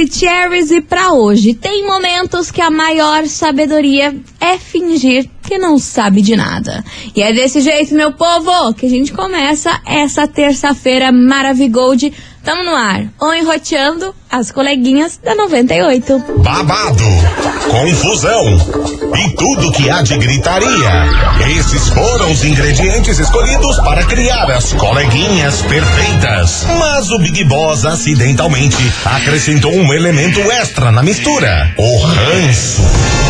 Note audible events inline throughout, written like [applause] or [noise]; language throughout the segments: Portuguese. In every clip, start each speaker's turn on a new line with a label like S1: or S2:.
S1: Maravicheries e para hoje tem momentos que a maior sabedoria é fingir que não sabe de nada. E é desse jeito, meu povo, que a gente começa essa terça-feira Maravigold. Tamo no ar, ou enroteando as coleguinhas da 98.
S2: Babado, confusão e tudo que há de gritaria. Esses foram os ingredientes escolhidos para criar as coleguinhas perfeitas. Mas o Big Boss acidentalmente acrescentou um elemento extra na mistura: o ranço.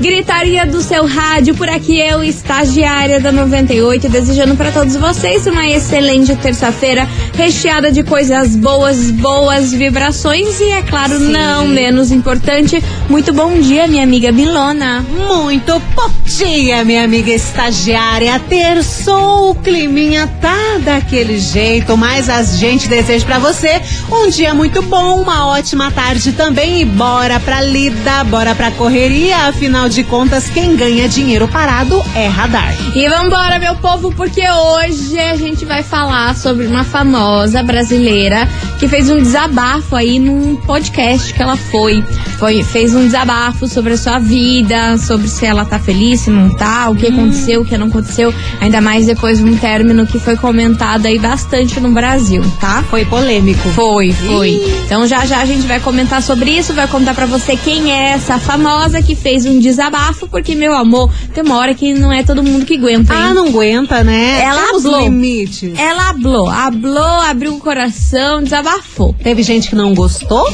S1: Gritaria do seu rádio, por aqui eu, estagiária da 98, desejando para todos vocês uma excelente terça-feira, recheada de coisas boas, boas vibrações e, é claro,
S3: Sim.
S1: não menos importante, muito bom dia, minha amiga Milona.
S3: Muito bom dia, minha amiga estagiária. Terçou, o climinha tá daquele jeito, mas a gente deseja pra você um dia muito bom, uma ótima tarde também e bora pra lida, bora pra correria, afinal de contas, quem ganha dinheiro parado é radar.
S1: E vambora, meu povo, porque hoje a gente vai falar sobre uma famosa brasileira que fez um desabafo aí num podcast que ela foi. foi fez um desabafo sobre a sua vida, sobre se ela tá feliz, se não tá, o que aconteceu, o que não aconteceu, ainda mais depois de um término que foi comentado aí bastante no Brasil, tá?
S3: Foi polêmico.
S1: Foi, foi. Então já já a gente vai comentar sobre isso, vai contar pra você quem é essa famosa que fez um desabafo, porque, meu amor, tem uma hora que não é todo mundo que aguenta, hein?
S3: Ah, não aguenta, né?
S1: Ela
S3: Temos
S1: hablou. Ela hablou, hablou, abriu o coração, desabafou.
S3: Teve gente que não gostou?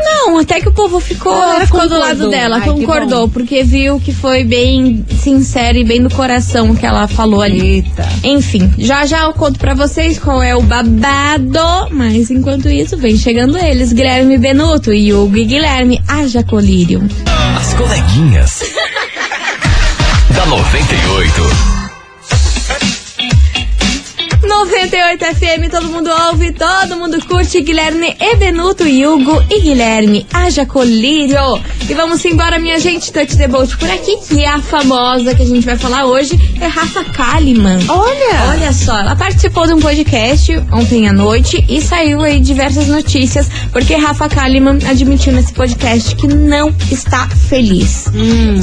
S1: Não, até que o povo ficou,
S3: Ah,
S1: ficou do lado dela,
S3: Ai,
S1: concordou, porque viu que foi bem sincero e bem do coração que ela falou ali.
S3: Eita.
S1: Enfim, já já eu conto pra vocês qual é o babado, mas enquanto isso, vem chegando eles, Guilherme Benuto e Hugo e Guilherme, haja colírio.
S4: As coleguinhas. [laughs] da 98.
S1: 98 FM, todo mundo ouve, todo mundo curte. Guilherme e Benuto, Hugo e Guilherme, haja colírio. E vamos embora, minha gente, Touch the Boat por aqui, que é a famosa que a gente vai falar hoje, é Rafa Kalimann.
S3: Olha!
S1: Olha só, ela participou de um podcast ontem à noite e saiu aí diversas notícias, porque Rafa Kalimann admitiu nesse podcast que não está feliz.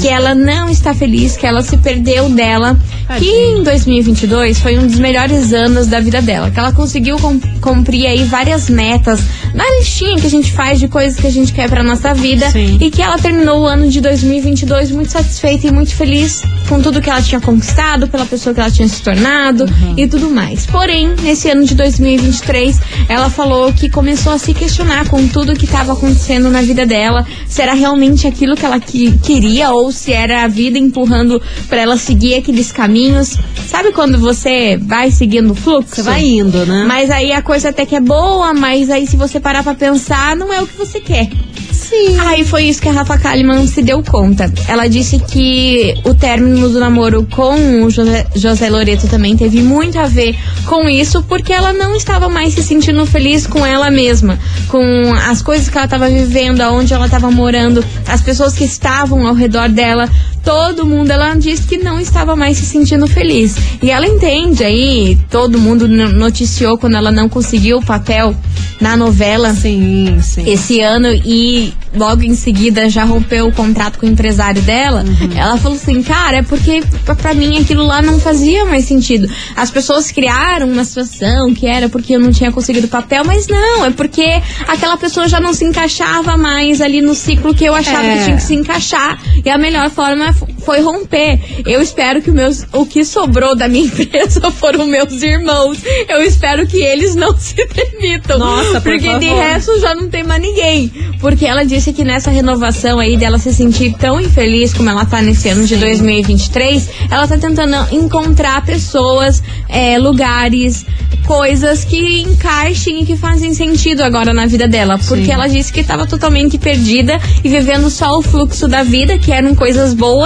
S1: Que ela não está feliz, que ela se perdeu dela, que em 2022 foi um dos melhores anos da vida dela, que ela conseguiu cum- cumprir aí várias metas na listinha que a gente faz de coisas que a gente quer pra nossa vida
S3: Sim.
S1: e que ela terminou o ano de 2022 muito satisfeita e muito feliz com tudo que ela tinha conquistado, pela pessoa que ela tinha se tornado e tudo mais. Porém, nesse ano de 2023, ela falou que começou a se questionar com tudo que estava acontecendo na vida dela, se era realmente aquilo que ela que- queria ou se era a vida empurrando pra ela seguir aqueles caminhos. Sabe quando você vai seguindo o fluxo?
S3: Você vai indo, né?
S1: Mas aí a coisa até que é boa, mas aí se você parar pra pensar, não é o que você quer.
S3: Sim.
S1: Aí foi isso que a Rafa Kalimann se deu conta. Ela disse que o término do namoro com o José, José Loreto também teve muito a ver com isso, porque ela não estava mais se sentindo feliz com ela mesma, com as coisas que ela estava vivendo, aonde ela estava morando, as pessoas que estavam ao redor dela. Todo mundo, ela disse que não estava mais se sentindo feliz. E ela entende aí, todo mundo no- noticiou quando ela não conseguiu o papel na novela
S3: Sim, sim.
S1: esse ano e logo em seguida já rompeu o contrato com o empresário dela, ela falou assim, cara, é porque pra- pra mim aquilo lá não fazia mais sentido. As pessoas criaram uma situação que era porque eu não tinha conseguido papel, mas não, é porque aquela pessoa já não se encaixava mais ali no ciclo que eu achava
S3: É.
S1: que tinha que se encaixar. E a melhor forma foi romper. Eu espero que o, meus, o que sobrou da minha [laughs] empresa foram meus irmãos. Eu espero que eles não [laughs] se demitam.
S3: Nossa, por
S1: porque de
S3: favor.
S1: resto já não tem mais ninguém. Porque ela disse que nessa renovação aí dela se sentir tão infeliz como ela tá nesse ano de 2023, ela tá tentando encontrar pessoas, é, lugares, coisas que encaixem e que fazem sentido agora na vida dela. Porque
S3: Sim.
S1: ela disse que estava totalmente perdida e vivendo só o fluxo da vida, que eram coisas boas,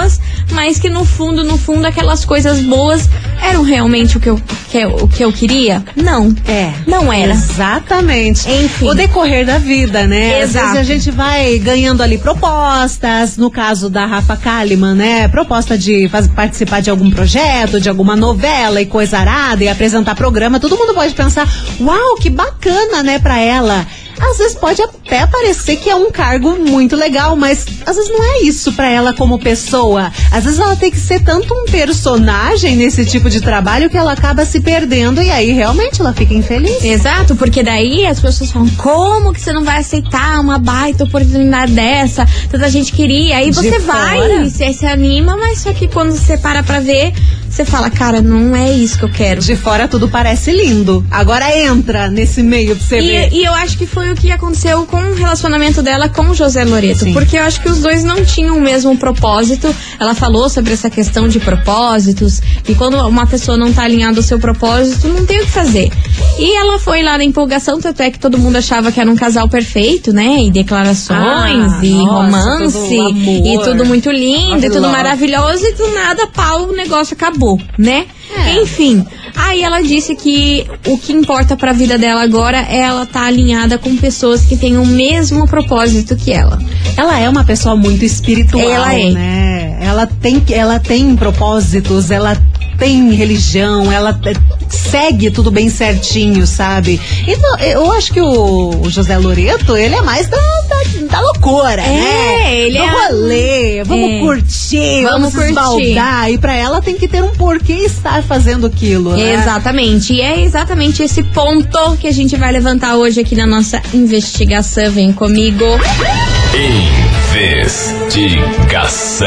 S1: mas que no fundo, no fundo, aquelas coisas boas eram realmente o que eu, que eu- o que eu queria? Não.
S3: É.
S1: Não era.
S3: Exatamente.
S1: Enfim.
S3: O decorrer da vida, né?
S1: Exato.
S3: Às vezes a gente vai ganhando ali propostas, no caso da Rafa Kalimann, né? Proposta de participar de algum projeto, de alguma novela e coisa arada e apresentar programa. Todo mundo pode pensar, uau, que bacana, né, pra ela. Às vezes pode até parecer que é um cargo muito legal, mas às vezes não é isso pra ela como pessoa. Às vezes ela tem que ser tanto um personagem nesse tipo de trabalho que ela acaba se perdendo e aí realmente ela fica infeliz.
S1: Exato, porque daí as pessoas falam, como que você não vai aceitar uma baita oportunidade dessa? Tanta gente queria. Aí você vai, você se anima, mas só que quando você para pra ver, você fala, cara, não é isso que eu quero.
S3: De fora tudo parece lindo. Agora entra nesse meio pra você ver.
S1: E, e eu acho que foi o que aconteceu com o relacionamento dela com o José Loreto.
S3: Sim.
S1: Porque eu acho que os dois não tinham o mesmo propósito. Ela falou sobre essa questão de propósitos. E quando uma pessoa não tá alinhada ao seu propósito, não tem o que fazer. E ela foi lá na empolgação, tanto é que todo mundo achava que era um casal perfeito, né? E declarações,
S3: Ah,
S1: e
S3: nossa,
S1: romance,
S3: amor.
S1: e tudo muito lindo, e tudo maravilhoso, e do nada, pau, o negócio acabou, né?
S3: É.
S1: Enfim, aí ela disse que o que importa pra vida dela agora é ela estar alinhada com pessoas que têm o mesmo propósito que ela.
S3: Ela é uma pessoa muito espiritual,
S1: Ela é.
S3: né? Ela tem, ela tem propósitos, ela tem religião, ela te- segue tudo bem certinho, sabe? Então, eu acho que o, o José Loreto, ele é mais da, da, da loucura,
S1: É,
S3: né?
S1: ele
S3: Do
S1: é-
S3: rolê, vamos
S1: É.
S3: curtir,
S1: Vamos
S3: vamos,
S1: curtir.
S3: esbaldar. E pra ela tem que ter um porquê estar fazendo aquilo, né?
S1: Exatamente. E é exatamente esse ponto que a gente vai levantar hoje aqui na nossa investigação. Vem comigo.
S4: Investigação.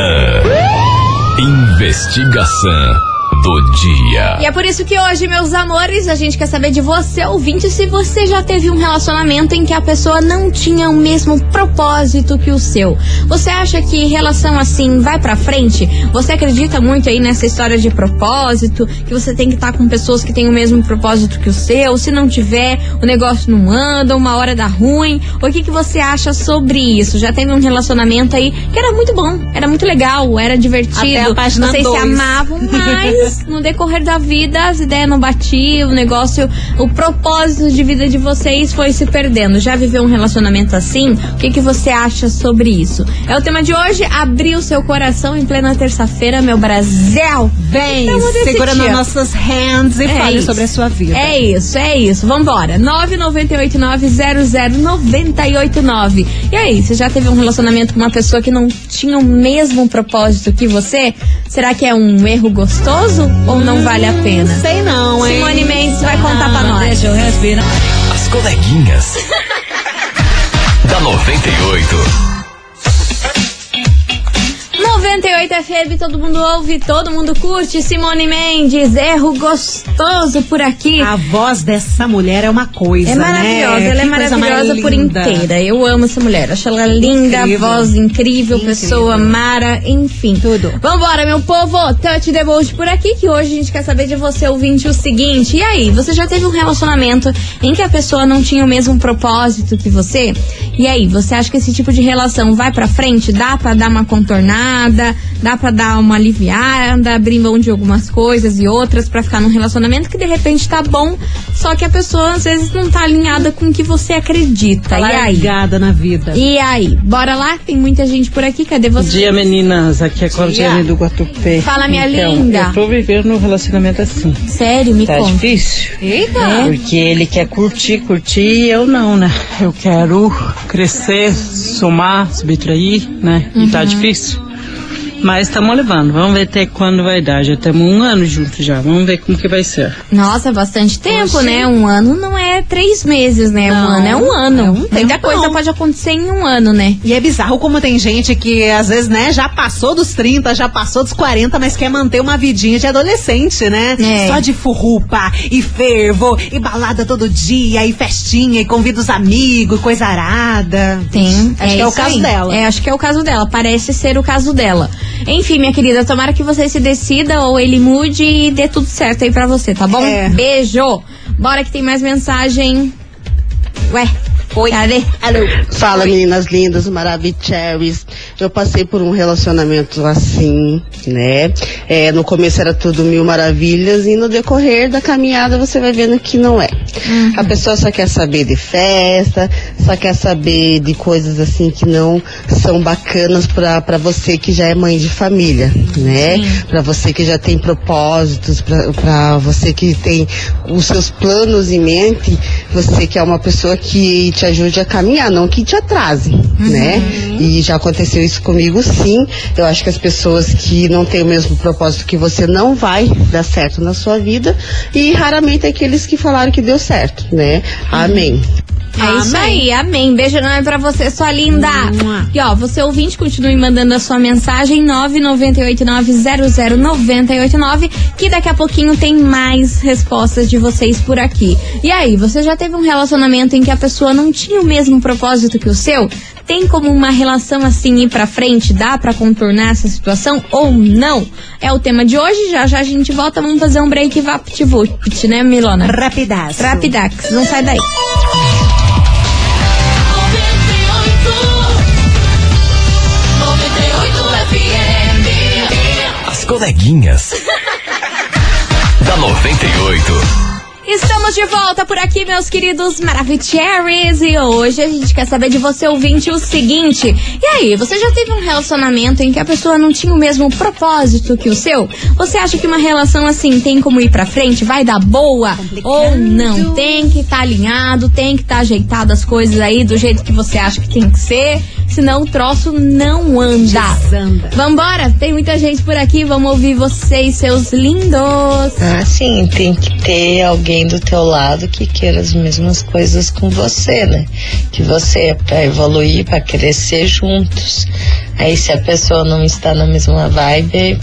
S4: Investigação do dia.
S1: E é por isso que hoje, meus amores, a gente quer saber de você, ouvinte, se você já teve um relacionamento em que a pessoa não tinha o mesmo propósito que o seu. Você acha que relação assim vai pra frente? Você acredita muito aí nessa história de propósito, que você tem que estar com pessoas que têm o mesmo propósito que o seu? Se não tiver, o negócio não anda, uma hora dá ruim. O que, que você acha sobre isso? Já teve um relacionamento aí que era muito bom, era muito legal, era divertido.
S3: Até a página
S1: Vocês se
S3: dois.
S1: amavam, mas [laughs] no decorrer da vida as ideias não batiam, o negócio, o propósito de vida de vocês foi se perdendo. Já viveu um relacionamento assim? O que, que você acha sobre isso? É o tema de hoje. Abrir o seu coração em plena terça-feira, meu Brasil.
S3: Vem,
S1: Então,
S3: segura nas nossas hands e
S1: É
S3: fale
S1: isso.
S3: sobre a sua vida.
S1: É isso, é isso. Vambora. 998900989. E aí, você já teve um relacionamento com uma pessoa que não tinha o mesmo propósito que você? Será que é um erro gostoso ou não vale a pena?
S3: Sei não, hein?
S1: Simone Mendes vai contar pra nós.
S4: As coleguinhas. [laughs] da 98.
S1: 98 FM, todo mundo ouve, todo mundo curte. Simone Mendes, erro gostoso por aqui.
S3: A voz dessa mulher é uma coisa,
S1: É maravilhosa,
S3: né?
S1: ela é
S3: Que
S1: maravilhosa por
S3: linda.
S1: inteira. Eu amo essa mulher. Acho ela linda,
S3: Incrível.
S1: voz incrível,
S3: Incrível.
S1: pessoa mara, enfim.
S3: Tudo.
S1: Vambora, meu povo. Touch the boat por aqui, que hoje a gente quer saber de você, ouvinte, o seguinte. E aí, você já teve um relacionamento em que a pessoa não tinha o mesmo propósito que você? E aí, você acha que esse tipo de relação vai pra frente? Dá pra dar uma contornada? Dá pra dar uma aliviada? Abrir mão de algumas coisas e outras pra ficar num relacionamento que de repente tá bom, só que a pessoa às vezes não tá alinhada com o que você acredita.
S3: Tá
S1: e aí?
S3: na vida.
S1: E aí? Bora lá? Tem muita gente por aqui. Cadê
S5: Bom
S1: você?
S5: dia, meninas. Aqui é a Claudiane
S1: Dia.
S5: do Guatupé.
S1: Fala, minha
S5: então,
S1: linda.
S5: Eu tô vivendo um relacionamento assim.
S1: Sério, me
S5: Tá
S1: conta.
S5: difícil?
S3: Eita!
S1: É?
S5: Porque ele quer curtir, curtir e eu não, né? Eu quero crescer, somar, subtrair, né? E
S1: Uhum.
S5: tá difícil. Mas estamos levando. Vamos ver até quando vai dar. Já temos um ano juntos já. Vamos ver como que vai ser.
S1: Nossa, bastante tempo,
S3: Oxi.
S1: né? Um ano não é três meses, né? um
S3: Não,
S1: ano é um ano.
S3: é um
S1: Muita coisa pode acontecer em um ano, né?
S3: E é bizarro como tem gente que, às vezes, né, já passou dos 30, já passou dos 40, mas quer manter uma vidinha de adolescente, né?
S1: É.
S3: Só de furrupa e fervo, e balada todo dia, e festinha, e convida os amigos, coisa arada.
S1: Tem.
S3: Acho que é o caso
S1: aí.
S3: dela.
S1: É, acho que é o caso dela. Parece ser o caso dela. Enfim, minha querida, tomara que você se decida ou ele mude e dê tudo certo aí pra você, tá bom?
S3: É.
S1: Beijo! Bora que tem mais mensagem. Ué, Oi. Cadê? Alô.
S6: Fala meninas lindas, maravilhosas. Eu passei por um relacionamento assim, né? É, no começo era tudo mil maravilhas e no decorrer da caminhada você vai vendo que não é. Uhum. A pessoa só quer saber de festa, só quer saber de coisas assim que não são bacanas para você que já é mãe de família, né? Para você que já tem propósitos, para você que tem os seus planos em mente, você que é uma pessoa que te te ajude a caminhar, não que te atrase, uhum. né? E já aconteceu isso comigo, sim. Eu acho que as pessoas que não têm o mesmo propósito que você não vai dar certo na sua vida e raramente aqueles que falaram que deu certo, né? Amém.
S1: É amém. isso aí, amém. Beijo enorme pra você, sua linda. E ó, você ouvinte, continue mandando a sua mensagem 998900989, que daqui a pouquinho tem mais respostas de vocês por aqui. E aí, você já teve um relacionamento em que a pessoa não tinha o mesmo propósito que o seu? Tem como uma relação assim ir pra frente? Dá para contornar essa situação ou não? É o tema de hoje. Já já a gente volta. Vamos fazer um break vapt né, Milona?
S3: Rapidaço.
S1: Rapidax. Não sai daí.
S4: Coleguinhas. [laughs] da 98.
S1: Estamos de volta por aqui, meus queridos Maravicheries. E hoje a gente quer saber de você, ouvinte, o seguinte. E aí, você já teve um relacionamento em que a pessoa não tinha o mesmo propósito que o seu? Você acha que uma relação assim tem como ir pra frente? Vai dar boa? Complicado. Ou não? Tem que estar tá alinhado, tem que estar tá ajeitado as coisas aí do jeito que você acha que tem que ser. Senão o troço não anda. Desanda. Vambora? Tem muita gente por aqui. Vamos ouvir vocês, seus lindos.
S7: Ah, sim. Tem que ter alguém alguém do teu lado que queira as mesmas coisas com você, né? Que você é para evoluir, para crescer juntos. Aí se a pessoa não está na mesma vibe,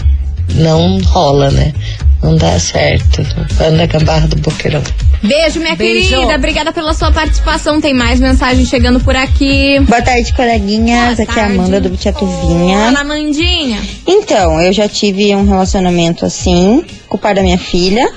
S7: não rola, né? Não dá certo. Ana Gambarra do Boqueirão.
S1: Beijo, minha Beijo. querida. Obrigada pela sua participação. Tem mais mensagem chegando por aqui.
S8: Boa tarde, coleguinhas. Boa aqui tarde. é a Amanda do Butiatuvinha.
S1: Fala, Amandinha.
S8: Então, eu já tive um relacionamento assim, com o pai da minha filha.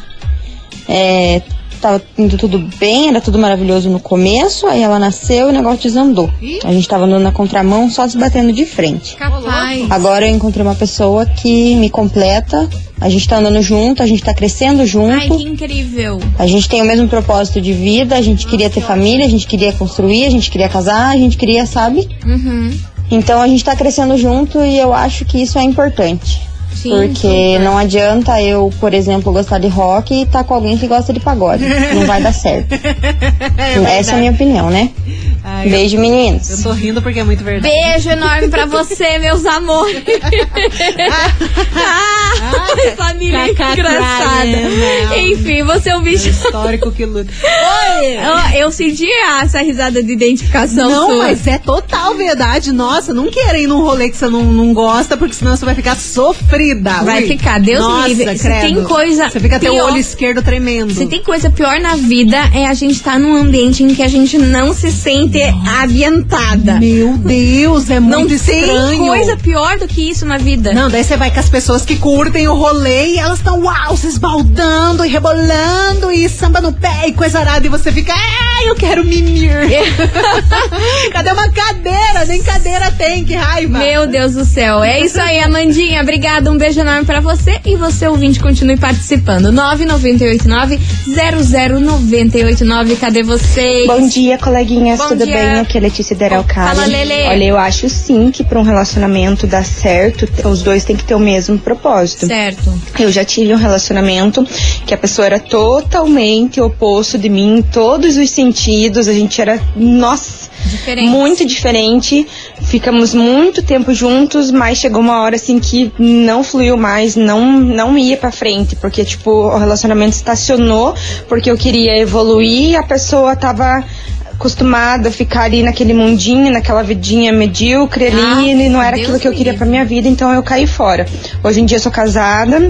S8: É, tava indo tudo bem, era tudo maravilhoso no começo, aí ela nasceu e o negócio desandou. A gente tava andando na contramão, só se batendo de frente.
S1: Capaz.
S8: Agora eu encontrei uma pessoa que me completa, a gente tá andando junto, a gente tá crescendo junto. Ai,
S1: que incrível.
S8: A gente tem o mesmo propósito de vida, a gente queria ter família, a gente queria construir, a gente queria casar, a gente queria, sabe?
S1: Uhum.
S8: Então a gente tá crescendo junto e eu acho que isso é importante. Sim, porque não adianta eu, por exemplo, gostar de rock e estar tá com alguém que gosta de pagode. não vai dar certo. [laughs] é Essa é a minha opinião, né? Ai, Beijo,
S3: eu,
S8: meninos.
S3: Eu tô rindo porque é muito verdade.
S1: Beijo enorme pra você, meus amores. [laughs] ah, família engraçada. Né? Enfim, você é um bicho.
S3: histórico que luta.
S1: Oi! Eu, eu senti essa risada de identificação
S3: não,
S1: sua.
S3: mas é total verdade. Nossa, não queira ir num rolê que você não, não gosta, porque senão você vai ficar sofrida.
S1: Vai
S3: Ui.
S1: ficar, Deus
S3: Nossa,
S1: me livre. Se tem coisa.
S3: Você fica até o olho esquerdo tremendo.
S1: Se tem coisa pior na vida, é a gente estar tá num ambiente em que a gente não se sente ter avientada.
S3: Meu Deus, é muito
S1: Não
S3: estranho.
S1: tem coisa pior do que isso na vida.
S3: Não, daí você vai com as pessoas que curtem o rolê e elas estão, uau, se esbaldando e rebolando e samba no pé e coisa arada. E você fica, ai, eu quero mimir. [laughs] Cadê uma cadeira? Nem cadeira tem, que raiva.
S1: Meu Deus do céu. É isso aí, Amandinha. Obrigada, um beijo enorme pra você. E você, ouvinte, continue participando. 9989-00989. Cadê vocês?
S9: Bom dia, coleguinhas.
S1: Bom
S9: Tudo
S1: dia.
S9: bem? Aqui é Letícia Deralcado.
S1: Fala, Lelê.
S9: Olha, eu acho sim que para um relacionamento dar certo, os dois têm que ter o mesmo propósito.
S1: Certo.
S9: Eu já tive um relacionamento que a pessoa era totalmente oposto de mim todos os sentidos. A gente era, nossa,
S1: Diferente.
S9: muito diferente. Ficamos muito tempo juntos, mas chegou uma hora assim que não fluiu mais, não não ia para frente, porque tipo, o relacionamento estacionou porque eu queria evoluir, e a pessoa tava acostumada a ficar ali naquele mundinho, naquela vidinha medíocre ali,
S1: Ah,
S9: e não era
S1: Deus
S9: aquilo que eu queria pra minha vida, então eu caí fora. Hoje em dia eu sou casada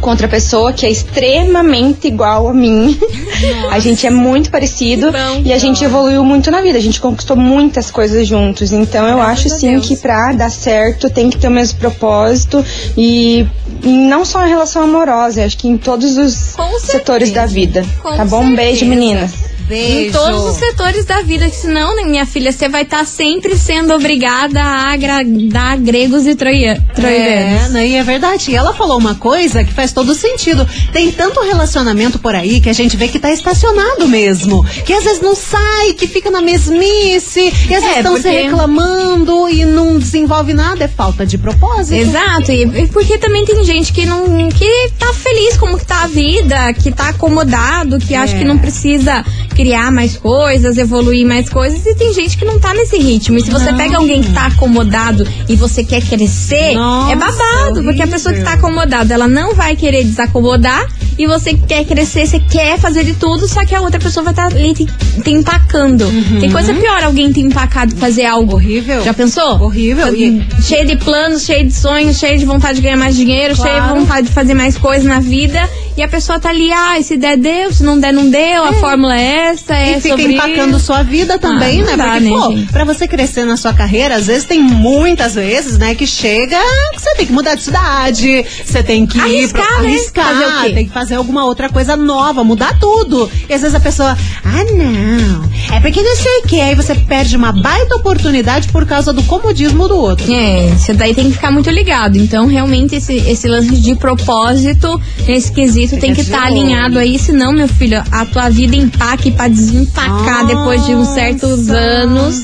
S9: com outra pessoa que é extremamente igual a mim. [laughs] a gente é muito parecido
S1: bom.
S9: e a gente evoluiu muito na vida. A gente conquistou muitas coisas juntos. Então eu
S1: Graças
S9: acho sim
S1: Deus.
S9: que pra dar certo tem que ter o mesmo propósito e não só em relação amorosa, acho que em todos os setores da vida.
S1: Com
S9: tá bom? Um beijo, meninas.
S3: Beijo.
S1: Em todos os setores da vida, que senão, né, minha filha, você vai estar sempre sendo obrigada a agradar gregos e troia,
S3: É,
S1: troianos.
S3: né, e é verdade. E ela falou uma coisa que faz todo sentido. Tem tanto relacionamento por aí que a gente vê que tá estacionado mesmo. Que às vezes não sai, que fica na mesmice, e às vezes estão se
S1: porque-
S3: reclamando e não desenvolve nada. É falta de propósito.
S1: Exato, e e porque também tem gente que não que tá feliz como que tá a vida, que tá acomodado, que acha
S3: É.
S1: que não precisa criar mais coisas, evoluir mais coisas, e tem gente que não tá nesse ritmo. E se você
S3: Não.
S1: pega alguém que tá acomodado e você quer crescer,
S3: Nossa,
S1: é babado, porque a pessoa que tá
S3: horrível.
S1: acomodada, ela não vai querer desacomodar, e você que quer crescer, você quer fazer de tudo, só que a outra pessoa vai estar ali te, te empacando. Tem coisa pior alguém te empacado fazer algo.
S3: Horrível.
S1: Já pensou?
S3: Horrível. E-
S1: Cheio de planos, cheio de sonhos, cheio de vontade de ganhar mais dinheiro,
S3: Claro.
S1: cheio de vontade de fazer mais coisas na vida. E a pessoa tá ali, ah, se der, deu, se não der, não deu, a fórmula é essa, é
S3: E fica
S1: sobre
S3: empacando sua vida também,
S1: Ah,
S3: né?
S1: dá,
S3: Porque,
S1: né,
S3: pô,
S1: gente?
S3: pra você crescer na sua carreira, às vezes tem muitas vezes, né, que chega que você tem que mudar de cidade, você tem que ir
S1: Arriscar,
S3: pra,
S1: né?
S3: arriscar,
S1: Fazer o quê?
S3: tem que fazer alguma outra coisa nova, mudar tudo. E às vezes a pessoa, ah, não, é porque não sei o que, aí você perde uma baita oportunidade por causa do comodismo do outro.
S1: É, você daí tem que ficar muito ligado. Então, realmente, esse, esse lance de propósito, nesse quesito, tem que estar
S3: olho.
S1: alinhado aí, senão, meu filho, a tua vida empaque pra desempacar depois de uns certos
S3: Nossa.
S1: anos.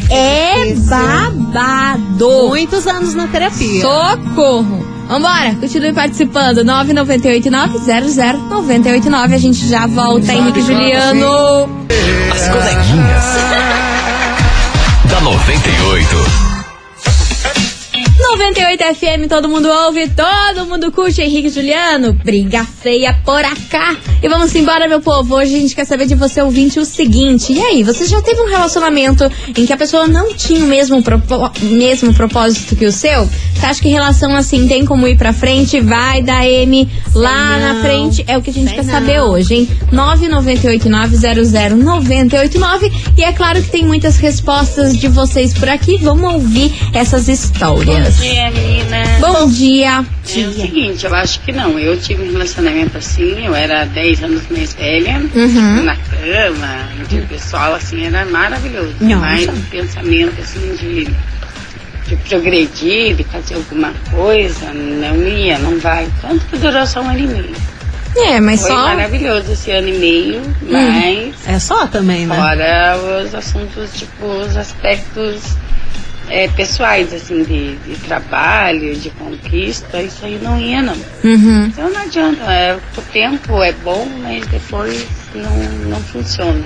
S3: Fica
S1: É
S3: difícil.
S1: babado.
S3: Muitos anos na terapia.
S1: Socorro! Vambora, continue participando. 998-900-989. A gente já volta, Henrique Juliano.
S4: As coleguinhas. [laughs] da 98.
S1: 98 FM, todo mundo ouve, todo mundo curte. Henrique Juliano, briga feia por acá. E vamos embora, meu povo. Hoje a gente quer saber de você, ouvinte, o seguinte. E aí, você já teve um relacionamento em que a pessoa não tinha o mesmo, propó- mesmo propósito que o seu? Você acha que relação assim tem como ir pra frente? Vai da M lá
S3: não.
S1: na frente. É o que a gente
S3: Sei
S1: quer
S3: não.
S1: saber hoje, hein? 998900989. E é claro que tem muitas respostas de vocês por aqui. Vamos ouvir essas histórias.
S10: Bom dia, menina.
S1: Bom dia.
S10: É o seguinte, eu acho que não. Eu tive um relacionamento assim, eu era 10 anos mais velha,
S1: Uhum.
S10: na cama, interpessoal, assim, era maravilhoso. Mas o pensamento, assim, de, de progredir, de fazer alguma coisa, não ia, não vai. Tanto que durou só um ano e meio.
S1: É, mas
S10: Foi
S1: só.
S10: maravilhoso esse ano e meio, mas
S3: É só também, né?
S10: fora os assuntos, tipo, os aspectos é, pessoais, assim, de, de trabalho, de conquista, isso aí não ia, não.
S1: Uhum.
S10: Então não adianta, é, o tempo é bom, mas depois não, não funciona.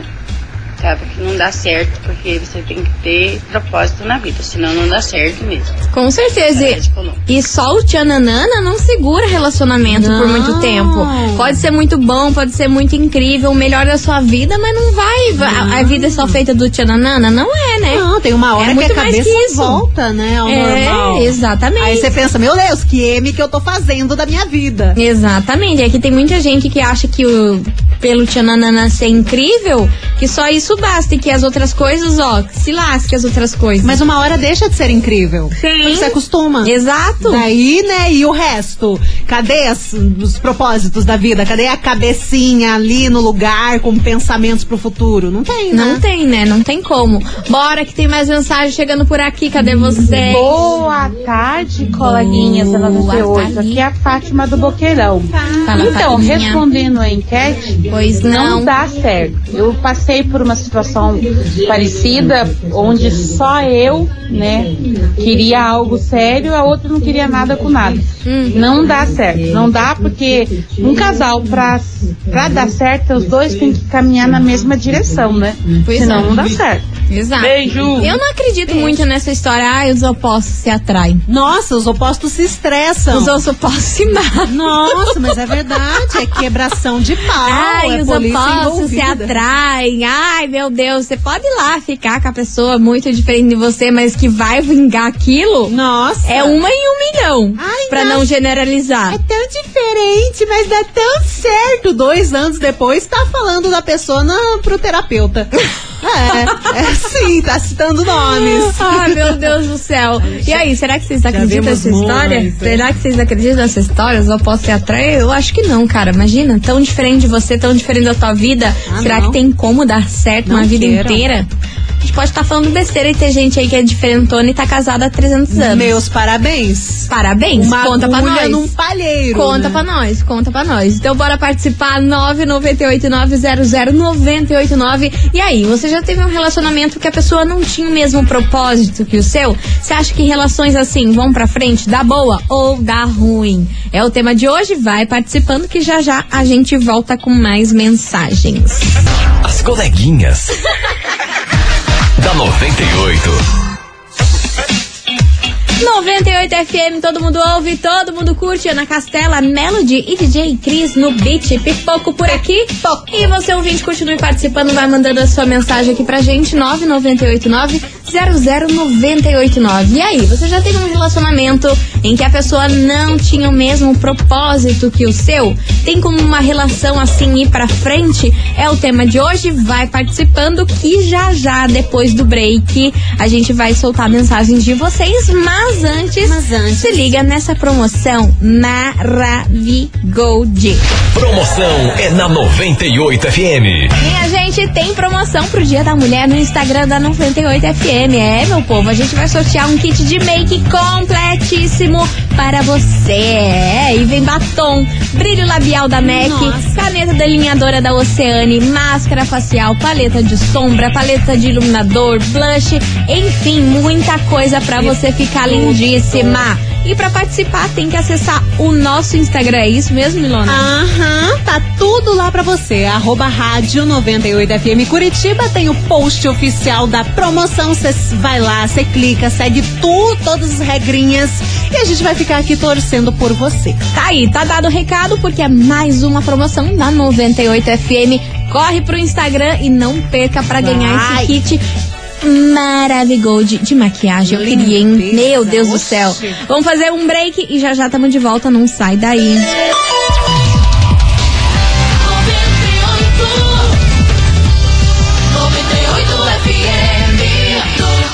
S10: Sabe? Que não dá certo, porque você tem que ter propósito na vida, senão não dá certo mesmo.
S1: Com certeza.
S10: É, não.
S1: E só o tchananana não segura relacionamento por
S3: Não.
S1: muito tempo. Pode ser muito bom, pode ser muito incrível, o melhor da sua vida, mas não vai. A, a vida é só feita do tchananana? Não é, né?
S3: Não, tem uma hora
S1: É
S3: que a cabeça
S1: que
S3: volta, né, ao normal.
S1: É, exatamente.
S3: Aí você pensa, meu Deus, que M que eu tô fazendo da minha vida.
S1: Exatamente. É que tem muita gente que acha que o, pelo Tchananana ser incrível, que só isso basta e que as outras coisas, ó, que se lasque as outras coisas.
S3: Mas uma hora deixa de ser incrível.
S1: Sim.
S3: Porque você acostuma.
S1: Exato.
S3: Daí, né, e o resto? Cadê as- os propósitos da vida? Cadê a cabecinha ali no lugar com pensamentos pro futuro? Não tem, né?
S1: Não tem, né? Não tem como. Bora que tem mais mensagem chegando por aqui. Cadê você?
S11: Boa tarde, coleguinhas da
S1: Boa
S11: 98.
S1: tarde.
S11: Aqui é a Fátima do Boqueirão.
S1: Fala,
S11: então,
S1: Fatiminha.
S11: respondendo a enquete,
S1: Pois não.
S11: dá certo. Eu passei por uma situação parecida, onde só eu, né, queria algo sério, a outra não queria nada com nada.
S1: Hum.
S11: Não dá certo. Não dá porque um casal, pra, pra dar certo, os dois têm que caminhar na mesma direção, né?
S1: Pois
S11: Senão
S1: é.
S11: não dá certo.
S1: Exato.
S11: Beijo.
S1: Eu não acredito muito nessa história. Ah, os opostos se atraem.
S3: Nossa, os opostos se estressam.
S1: Os opostos se matam.
S3: Nossa, mas é verdade, é quebração de pau,
S1: Ai,
S3: é
S1: os opostos se atraem. Ai, meu Deus, você pode ir lá ficar com a pessoa muito diferente de você, mas que vai vingar aquilo.
S3: Nossa.
S1: É uma em um milhão.
S3: Ai,
S1: pra não generalizar.
S3: É tão diferente, mas dá tão certo. Dois anos depois, tá falando da pessoa na, pro terapeuta. [laughs] É, é sim, tá citando nomes. [laughs]
S1: Ai, meu Deus do céu. E aí, será que vocês acreditam nessa história?
S3: muito.
S1: Será que vocês acreditam nessa história? Eu posso ir atrás? Eu acho que não, cara. Imagina, tão diferente de você, tão diferente da tua vida.
S3: Ah,
S1: será
S3: não.
S1: que tem como dar certo
S3: Não
S1: uma vida
S3: quero.
S1: inteira? A gente pode estar falando besteira e ter gente aí que é diferentona e tá casada há 300 anos.
S3: Meus parabéns.
S1: Parabéns,
S3: Uma
S1: conta pra nós.
S3: num palheiro.
S1: Conta
S3: né?
S1: pra nós, conta pra nós. Então bora participar, 998900989. E aí, você já teve um relacionamento que a pessoa não tinha o mesmo propósito que o seu? Você acha que relações assim vão pra frente, dá boa ou dá ruim? É o tema de hoje, vai participando que já já a gente volta com mais mensagens.
S4: As coleguinhas. [laughs] da 98.
S1: 98 FM, todo mundo ouve, todo mundo curte. Ana Castela, Melody e DJ Cris no beat. Pipoco por aqui. E você, ouvinte, continue participando, vai mandando a sua mensagem aqui pra gente, 9989-00989. E aí, você já teve um relacionamento em que a pessoa não tinha o mesmo propósito que o seu? Tem como uma relação assim ir pra frente? É o tema de hoje. Vai participando que já já, depois do break, a gente vai soltar mensagens de vocês. Mas antes,
S3: Mas antes.
S1: se liga nessa promoção Maravigold.
S4: Promoção é na 98 FM.
S1: Minha gente, tem promoção pro Dia da Mulher no Instagram da 98 FM. É, meu povo, a gente vai sortear um kit de make completíssimo para você. É, e vem batom, brilho labial da MAC,
S3: Nossa.
S1: caneta delineadora da Oceane, máscara facial, paleta de sombra, paleta de iluminador, blush, enfim, muita coisa pra você ficar lindíssima. E pra participar tem que acessar o nosso Instagram, é isso mesmo, Milona?
S3: Aham, tá tudo lá pra você. Arroba Rádio 98FM Curitiba tem o post oficial da promoção. Você vai lá, você clica, segue tu, todas as regrinhas e a gente vai ficar aqui torcendo por você.
S1: Tá aí, tá dado o recado, porque é mais uma promoção da 98 FM. Corre pro Instagram e não perca pra ganhar esse kit Maravigold de maquiagem. Eu queria, hein? Meu Deus do
S3: oxi.
S1: céu. Vamos fazer um break e já já estamos de volta. Não sai daí.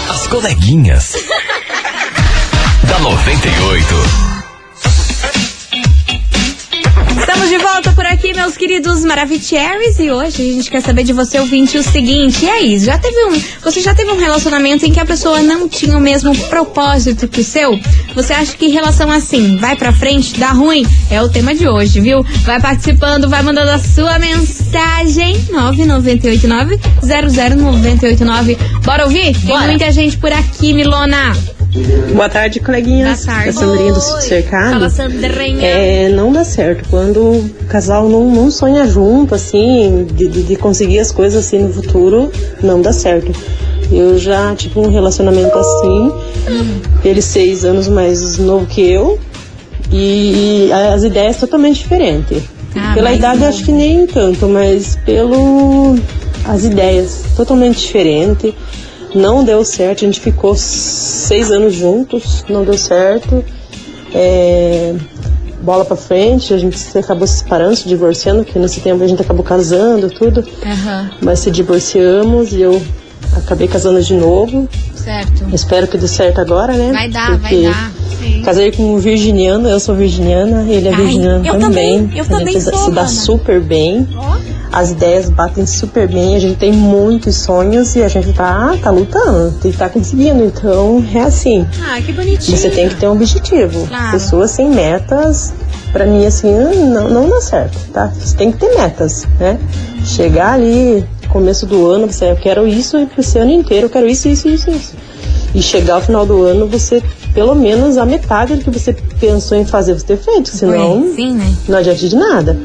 S4: As coleguinhas. [laughs] da 98.
S1: Estamos de volta por aqui, meus queridos Maravicheries, e hoje a gente quer saber de você, ouvinte, o seguinte, e aí, já teve um, você já teve um relacionamento em que a pessoa não tinha o mesmo propósito que o seu? Você acha que relação assim, vai pra frente, dá ruim? É o tema de hoje, viu? Vai participando, vai mandando a sua mensagem, 998900989. Bora ouvir? Tem
S3: Bora.
S1: muita gente por aqui, Milona.
S12: Boa tarde, coleguinhas.
S1: Boa tarde.
S12: Da Sandrinha do Sítio Cercado.
S1: Fala, Sandrinha.
S12: É, não dá certo. Quando o casal não, não sonha junto, assim, de, de- de conseguir as coisas assim no futuro, não dá certo. Eu já tive um relacionamento assim, ele seis anos mais novo que eu, e as ideias totalmente diferentes.
S1: Ah,
S12: Pela idade,
S1: não.
S12: acho que nem tanto, mas pelo as ideias totalmente diferentes. Não deu certo, a gente ficou seis anos juntos, não deu certo. É, bola pra frente, a gente acabou se separando, se divorciando, porque nesse tempo a gente acabou casando, tudo.
S1: Aham,
S12: Mas se divorciamos e eu acabei casando de novo.
S1: certo.
S12: Espero que dê certo agora, né?
S1: Vai dar, vai
S12: Porque
S1: dar. Sim.
S12: Casei com um virginiano, eu sou virginiana, ele é
S1: Ai,
S12: virginiano
S1: eu
S12: também.
S1: eu
S12: a
S1: também
S12: gente
S1: sou,
S12: se dá
S1: mana.
S12: super bem. As ideias batem super bem, a gente tem muitos sonhos e a gente tá, tá lutando, tem que tá conseguindo. Então é assim.
S3: Ah, que bonitinho.
S12: Você tem que ter um objetivo.
S1: Claro.
S12: Pessoas sem metas, pra mim, assim, não, não dá certo, tá? Você tem que ter metas, né? Chegar ali, começo do ano, você, eu quero isso e esse ano inteiro, eu quero isso, isso, isso, isso. E chegar ao final do ano, você, pelo menos, a metade do que você pensou em fazer, você ter feito, senão
S1: sim, né?
S12: não adianta de nada.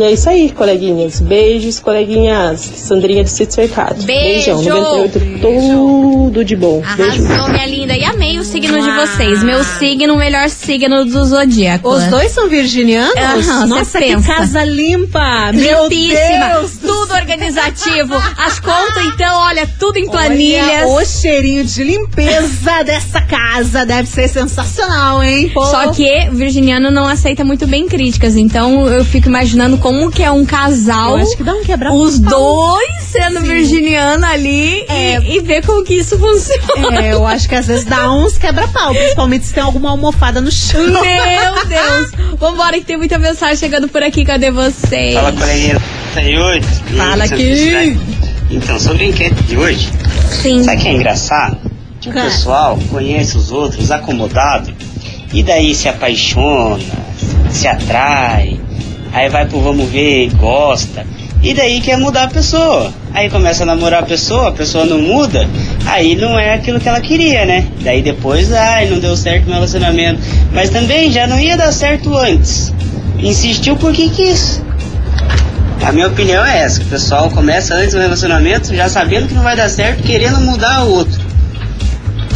S12: E é isso aí, coleguinhas. Beijos, coleguinhas. Sandrinha do Sítio Cercado.
S1: Beijo.
S12: Beijão. 98, tudo de bom. Beijo.
S1: Arrasou, minha linda. E amei o signo de vocês. Meu signo, o melhor signo do zodíaco.
S3: Os dois são virginianos?
S1: Aham,
S3: Nossa, que casa limpa! Meu
S1: Limpíssima.
S3: Deus! do
S1: Tudo organizativo. As contas, então, olha, tudo em planilhas.
S3: Olha, o cheirinho de limpeza dessa casa deve ser sensacional, hein? Pô.
S1: Só que o virginiano não aceita muito bem críticas, então eu fico imaginando como que é um casal,
S3: Eu acho que dá um quebra
S1: os dois sendo virginiano ali e, e ver como que isso funciona.
S3: É, eu acho que às vezes dá uns quebra-pau, principalmente se tem alguma almofada no chão.
S1: Meu Deus! [laughs] Vambora que tem muita mensagem chegando por aqui, cadê vocês?
S13: Fala, coleguinha 38.
S1: Fala aqui.
S13: Então, sobre a enquete de hoje,
S1: Sim.
S13: sabe que é engraçado? Que o pessoal conhece os outros acomodado e daí se apaixona, se atrai, aí vai pro vamos ver, gosta, e daí quer mudar a pessoa. Aí começa a namorar a pessoa, a pessoa não muda, aí não é aquilo que ela queria, né? Daí depois, ai, não deu certo no relacionamento. Mas também já não ia dar certo antes. Insistiu porque quis. A minha opinião é essa, que o pessoal começa antes do relacionamento já sabendo que não vai dar certo, querendo mudar o outro.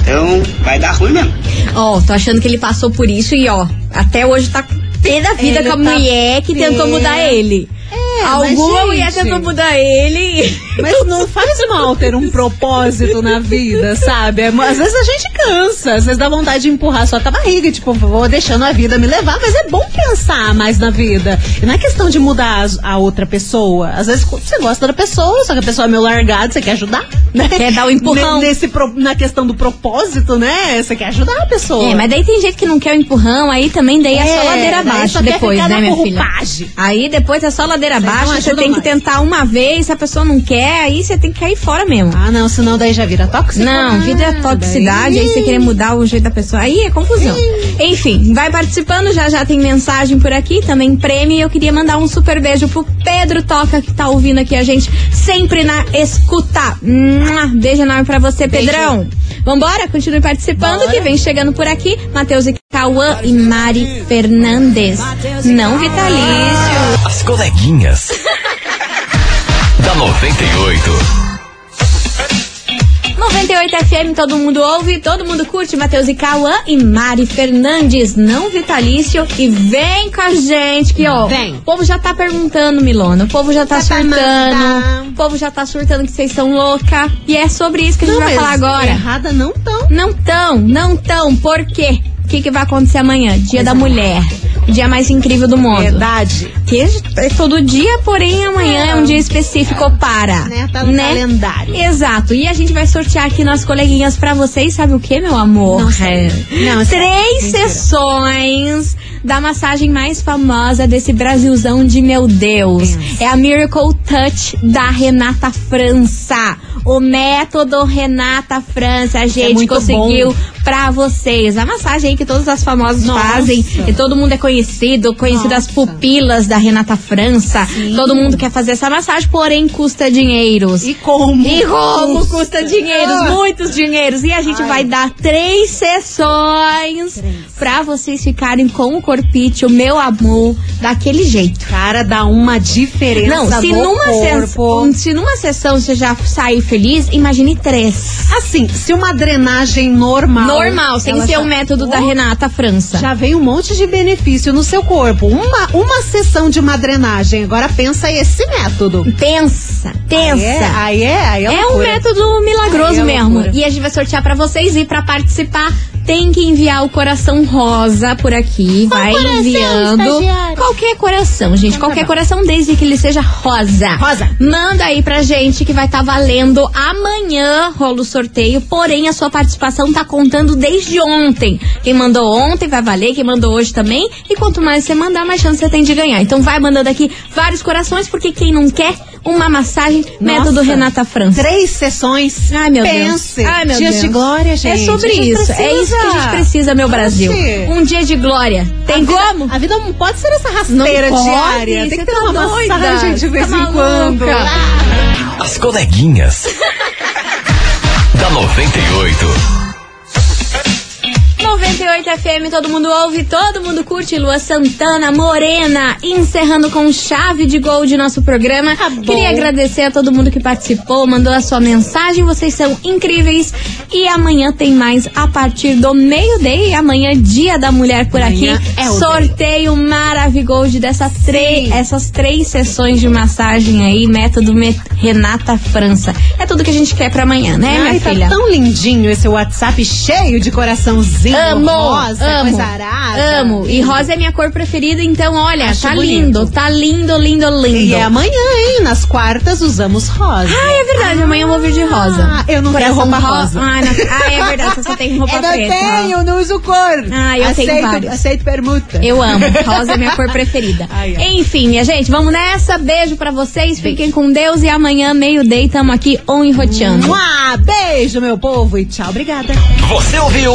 S13: Então vai dar ruim mesmo.
S1: Ó, tô achando que ele passou por isso e ó, até hoje tá pé da vida
S3: Ele
S1: com a
S3: tá
S1: mulher que
S3: pé.
S1: tentou mudar ele.
S3: É,
S1: Alguma mulher tentou mudar ele.
S3: Mas não faz mal ter um propósito na vida, sabe? É, Às vezes a gente cansa, às vezes dá vontade de empurrar só com a barriga, tipo, vou deixando a vida me levar, mas é bom pensar mais na vida. E não é questão de mudar a outra pessoa. Às vezes você gosta da pessoa, só que a pessoa é meio largada, você quer ajudar, né?
S1: Quer dar o empurrão.
S3: Ne- Nesse, na questão do propósito, né? Você quer ajudar a pessoa.
S1: É, mas daí tem gente que não quer o empurrão, aí também daí é, só
S3: É,
S1: ladeira
S3: daí
S1: abaixo
S3: só
S1: depois, né, minha filha? Aí depois é só ladeira abaixo, você tem que
S3: mais.
S1: tentar uma vez, se a pessoa não quer, aí você tem que cair fora mesmo.
S3: Ah, não, senão daí já vira tóxico.
S1: Não, vida é toxicidade, aí você querer mudar o jeito da pessoa, aí é confusão. Enfim, vai participando, já já tem mensagem por aqui, também prêmio, e eu queria mandar um super beijo pro Pedro Toca, que tá ouvindo aqui a gente, sempre na escuta. Beijo enorme pra você, Pedrão. Vambora, continue participando, que vem chegando por aqui, Matheus e Cauã e Mari Fernandes. Não vitalício.
S4: As coleguinhas. [laughs] da 98.
S1: 98 FM, todo mundo ouve, todo mundo curte. Matheus e Cauã e Mari Fernandes, não vitalício. E vem com a gente, que ó.
S3: Vem.
S1: O povo já tá perguntando, Milona. O povo já tá surtando. O povo já tá surtando que vocês são louca. E é sobre isso que a gente
S3: Não,
S1: vai falar agora.
S3: Errada não tão.
S1: Não tão, não tão. Por quê? Que, que vai acontecer amanhã? Dia da mulher. O dia mais incrível do mundo.
S3: Verdade.
S1: Que é todo dia, porém amanhã é, um dia específico para.
S3: Né, tá no calendário.
S1: Exato. E a gente vai sortear aqui nas coleguinhas pra vocês, sabe o que, meu amor?
S3: Não sei. Não, sei.
S1: Três
S3: Mentira.
S1: sessões da massagem mais famosa desse Brasilzão de meu Deus. É a Miracle Touch da Renata França. O método Renata França. A gente
S3: É
S1: conseguiu
S3: bom.
S1: pra vocês. A massagem aí que todas as famosas
S3: Nossa.
S1: fazem. E todo mundo é conhecido, conhecido as pupilas da Renata França. Todo mundo quer fazer essa massagem, porém custa dinheiros.
S3: E como?
S1: E como custa dinheiros,
S3: Ah.
S1: muitos dinheiros. E a gente vai dar três sessões pra vocês ficarem com o corpite, o meu amor, daquele jeito.
S3: Cara, dá uma diferença
S1: Não, se numa,
S3: corpo.
S1: sessão, se numa sessão você já sair feliz, imagine três.
S3: Assim, se uma drenagem normal.
S1: Normal, sem ser
S3: já-
S1: o método da Renata França.
S3: Já vem um monte de benefício no seu corpo. Uma, uma sessão de uma drenagem. Agora pensa esse método.
S1: Pensa, pensa.
S3: Aí é, aí é, aí é,
S1: É um método milagroso
S3: é
S1: mesmo. E a gente vai sortear pra vocês e pra participar tem que enviar o coração rosa por aqui. vai
S3: coração,
S1: enviando
S3: estagiário?
S1: qualquer coração, gente. Qualquer coração, desde que ele seja rosa.
S3: Rosa.
S1: Manda aí pra gente que vai estar valendo amanhã rola o sorteio. Porém, a sua participação tá contando desde ontem. Quem mandou ontem vai valer, quem mandou hoje também. E quanto mais você mandar, mais chance você tem de ganhar. Então vai mandando aqui vários corações, porque quem não quer uma massagem, método
S3: Nossa.
S1: Renata França.
S3: Três sessões.
S1: Ai, meu
S3: Pense.
S1: Deus. Ai, meu
S3: Dias
S1: Deus.
S3: de glória, gente.
S1: É sobre isso. É isso que a gente precisa, meu Brasil.
S3: Oxi.
S1: Um dia de glória. Tem
S3: a vida,
S1: como?
S3: A vida não pode ser essa
S1: Não
S3: rasteira
S1: pode,
S3: diária. Tem que ter
S1: tá
S3: uma
S1: doida,
S3: massagem de vez
S1: tá
S3: em quando.
S4: As coleguinhas. da 98.
S1: 98 FM, todo mundo ouve, todo mundo curte. Lua Santana, Morena, encerrando com chave de gol de nosso programa.
S3: Tá.
S1: Queria agradecer a todo mundo que participou, mandou a sua mensagem. Vocês são incríveis. E amanhã tem mais a partir do meio-dia. Amanhã, dia da mulher por
S3: Amanhã
S1: aqui.
S3: é
S1: Sorteio Maravigold dessas três, essas três sessões de massagem aí, método Me- Renata França. É tudo que a gente quer pra amanhã, né,
S3: Ai,
S1: minha
S3: tá
S1: filha?
S3: tão lindinho esse WhatsApp cheio de coraçãozinho
S1: Amo,
S3: rosa,
S1: amo,
S3: coisa arada.
S1: amo. E rosa é minha cor preferida, então olha,
S3: Acho
S1: tá
S3: bonito.
S1: lindo, tá lindo, lindo, lindo.
S3: E é amanhã, hein? Nas quartas usamos rosa.
S1: Ah, é verdade, amanhã eu vou vir de rosa.
S3: Ah, eu não tenho
S1: Coração
S3: roupa
S1: ro-
S3: rosa.
S1: Ah, não- ah, é verdade, você só tem roupa
S3: eu não
S1: preta.
S3: tenho, não uso cor.
S1: Ah, eu
S3: aceito,
S1: tenho vários.
S3: Aceito permuta.
S1: Eu amo. Rosa é minha cor [laughs] preferida.
S3: Ai, ai.
S1: Enfim, minha gente, vamos nessa. Beijo pra vocês. Fiquem com Deus. E amanhã, meio-day, tamo aqui on e roteando.
S3: Mua, beijo, meu povo, e tchau, obrigada.
S4: Você ouviu?